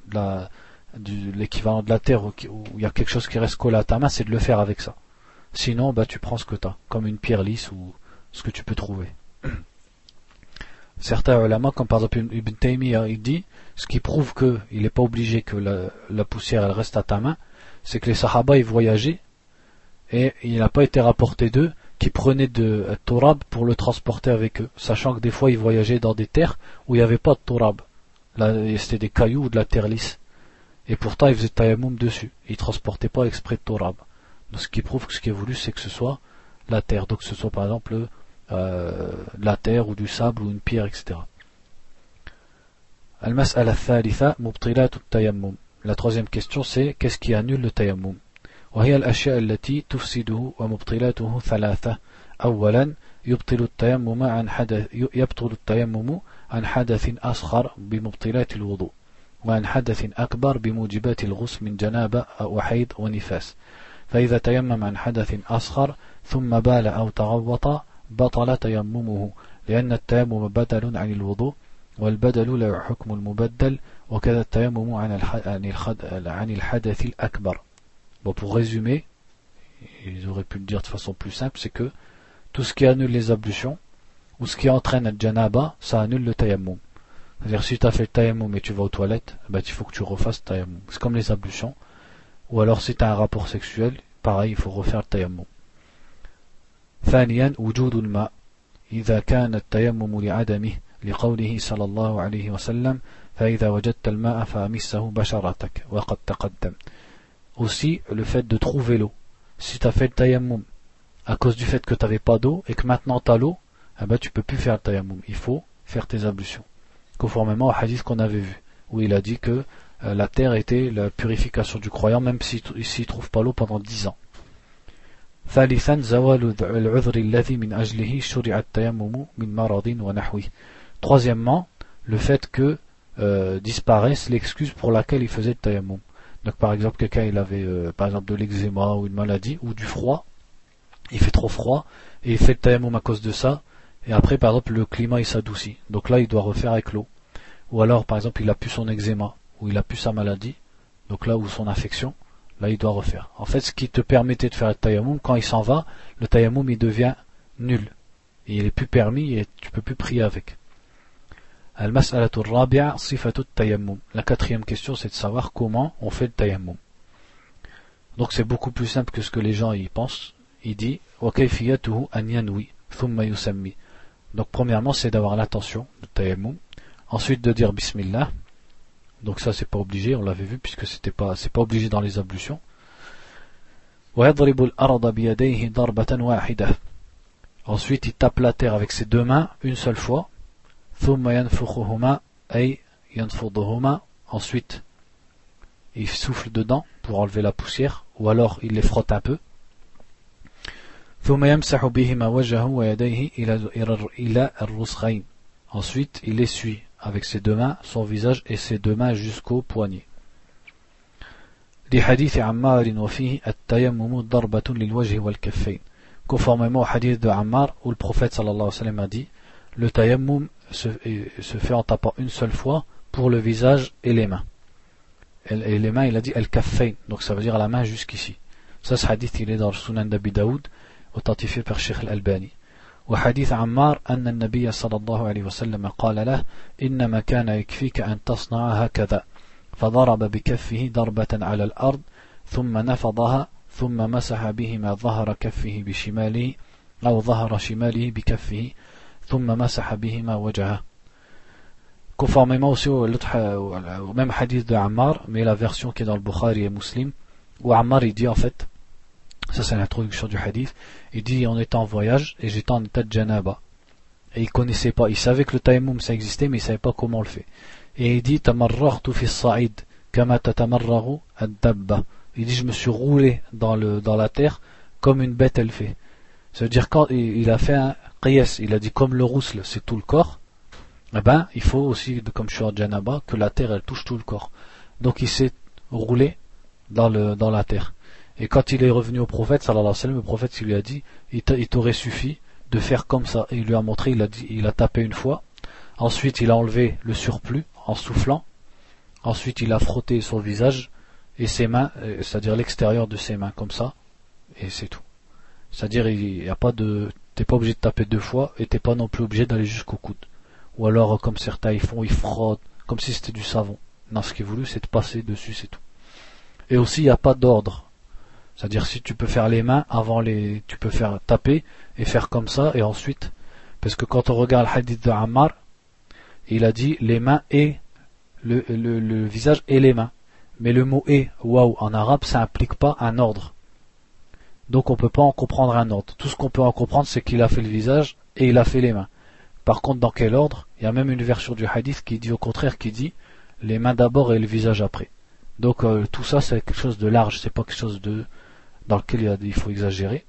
l'équivalent de la terre où il y a quelque chose qui reste collé à ta main, c'est de le faire avec ça. Sinon, bah, tu prends ce que tu as, comme une pierre lisse ou ce que tu peux trouver. Certains ulama, comme par exemple Ibn Taymiyyah, il dit, ce qui prouve qu'il n'est pas obligé que la, poussière reste à ta main, c'est que les Sahaba ils voyageaient et il n'a pas été rapporté d'eux qui prenaient de Torab pour le transporter avec eux, sachant que des fois ils voyageaient dans des terres où il n'y avait pas de Torab. Là, c'était des cailloux ou de la terre lisse. Et pourtant ils faisaient tayammum dessus. Ils ne transportaient pas exprès de Torab ce qui prouve que ce qui est voulu, c'est que ce soit la terre. Donc que ce soit par exemple euh, la terre ou du sable ou une pierre, etc. La troisième question c'est qu'est-ce qui annule le tayammum? وهي الأشياء التي تفسده ومبطلاته ثلاثة أولا يبطل التيمم عن حدث يبطل التيمم عن حدث أصغر بمبطلات الوضوء وعن حدث أكبر بموجبات الغسل من جنابة وحيض ونفاس فإذا تيمم عن حدث أصغر ثم بال أو تغوط بطل تيممه لأن التيمم بدل عن الوضوء والبدل لا حكم المبدل وكذا التيمم عن عن الحدث الأكبر Bon, pour résumer, ils auraient pu le dire de façon plus simple, c'est que tout ce qui annule les ablutions, ou ce qui entraîne le janaba, ça annule le tayammum. C'est-à-dire si tu as fait le tayammum et tu vas aux toilettes, ben, il faut que tu refasses le tayammum. C'est comme les ablutions. Ou alors si tu as un rapport sexuel, pareil, il faut refaire le tayammum. ثانيا وجود الماء إذا كان التيمم لعدمه لقوله صلى الله عليه وسلم فإذا وجدت الماء فأمسه بشرتك وقد تقدم aussi le fait de trouver l'eau si tu as fait le tayammum à cause du fait que tu n'avais pas d'eau et que maintenant tu as l'eau eh ben, tu peux plus faire le tayammum il faut faire tes ablutions conformément au hadith qu'on avait vu où il a dit que euh, la terre était la purification du croyant, même s'il ne trouve pas l'eau pendant dix ans. Troisièmement, le fait que euh, disparaisse l'excuse pour laquelle il faisait le tayammum. Donc par exemple, quelqu'un il avait euh, par exemple de l'eczéma ou une maladie ou du froid, il fait trop froid et il fait le tayammum à cause de ça, et après par exemple le climat il s'adoucit. Donc là il doit refaire avec l'eau. Ou alors par exemple il a pu son eczéma où il a pu sa maladie, donc là où son infection, Là, il doit refaire. En fait, ce qui te permettait de faire le tayammum, quand il s'en va, le tayammum, il devient nul. Et il n'est plus permis et tu peux plus prier avec. La quatrième question, c'est de savoir comment on fait le tayammum. Donc c'est beaucoup plus simple que ce que les gens y pensent. Il dit Donc premièrement, c'est d'avoir l'attention du tayammum. Ensuite de dire Bismillah. Donc ça c'est pas obligé, on l'avait vu puisque c'était pas c'est pas obligé dans les ablutions. Ensuite, il tape la terre avec ses deux mains une seule fois. Ensuite, il souffle dedans pour enlever la poussière, ou alors il les frotte un peu. Ensuite, il essuie avec ses deux mains son visage et ses deux mains jusqu'au poignet. Conformément au hadith de Ammar où le prophète sallallahu alayhi a dit le tayammum se, se fait en tapant une seule fois pour le visage et les mains et les mains, il a dit al-kaffayn, donc ça veut dire la main jusqu'ici. Ça, ce hadith, il est dans le Sunan d'Abi Daoud, authentifié par Sheikh al-Albani. وحديث عمار أن النبي صلى الله عليه وسلم قال له إنما كان يكفيك أن تصنع هكذا. فضرب بكفه ضربة على الأرض ثم نفضها ثم مسح بهما ظهر كفه بشماله أو ظهر شماله بكفه ثم مسح بهما وجهه. Conformément aussi au, au, même hadith de Ammar, mais la version qui est dans le Bukhari et Muslim, où Ammar il dit en fait, ça c'est l'introduction du hadith, il dit on était en voyage et j'étais en état de janaba. Et il connaissait pas, il savait que le tayammum ça existait, mais il savait pas comment on le fait. Et il dit tamarrahtu fi sa'id kama tatamarrahu ad-dabba. Il dit je me suis roulé dans le dans la terre comme une bête elle fait. Ça veut dire quand il, a fait un qiyas, il a dit comme le rousle, c'est tout le corps eh ben, il faut aussi, comme je suis en Janaba, que la terre elle touche tout le corps. Donc il s'est roulé dans, le, dans la terre. Et quand il est revenu au prophète, sallallahu alayhi wa sallam, le prophète il lui a dit, il t'aurait suffi de faire comme ça. Il lui a montré, il a, dit, il a tapé une fois. Ensuite, il a enlevé le surplus en soufflant. Ensuite, il a frotté son visage et ses mains, euh, c'est-à-dire l'extérieur de ses mains, comme ça. Et c'est tout. C'est-à-dire, il n'y a pas de, t'es pas obligé de taper deux fois et t'es pas non plus obligé d'aller jusqu'au coude. Ou alors, comme certains ils font, ils frottent, comme si c'était du savon. Non, ce qui est voulu, c'est de passer dessus, c'est tout. Et aussi, il n'y a pas d'ordre. C'est-à-dire, si tu peux faire les mains avant les, tu peux faire taper et faire comme ça, et ensuite, parce que quand on regarde le hadith de Ammar, il a dit les mains et le, le, visage et les mains. Mais le mot et, waouh, en arabe, ça implique pas un ordre. Donc on peut pas en comprendre un ordre. Tout ce qu'on peut en comprendre, c'est qu'il a fait le visage et il a fait les mains. Par contre, dans quel ordre? Il y a même une version du hadith qui dit au contraire, qui dit les mains d'abord et le visage après. Donc euh, tout ça, c'est quelque chose de large, c'est pas quelque chose de dans lequel il, faut exagérer.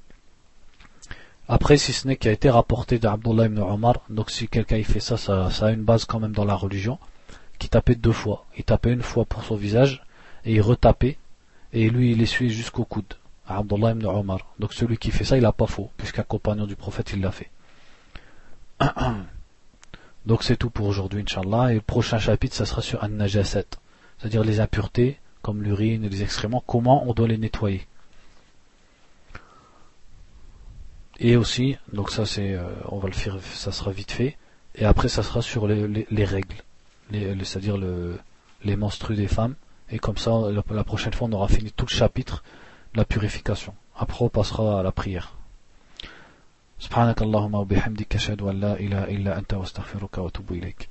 Après, si ce n'est qui a été rapporté d'Abdullah ibn Omar, donc si quelqu'un fait ça, ça, a une base quand même dans la religion, qui tapait deux fois. Il tapait une fois pour son visage, et il retapait, et lui il essuie jusqu'au coude. Abdullah ibn Omar. Donc celui qui fait ça, il n'a pas faux, puisqu'un compagnon du prophète il l'a fait. Donc c'est tout pour aujourd'hui, Inch'Allah. Et le prochain chapitre, ça sera sur An-Najasat, c'est-à-dire les impuretés, comme l'urine et les excréments, comment on doit les nettoyer. Et aussi, donc ça c'est, euh, on va le faire, ça sera vite fait. Et après, ça sera sur les, règles, c'est-à-dire les menstrues des femmes. Et comme ça, la, la prochaine fois, on aura fini tout le chapitre de la purification. Après, on passera à la prière. سبحانك اللهم وبحمدك أشهد أن لا إله إلا أنت واستغفرك وأتوب إليك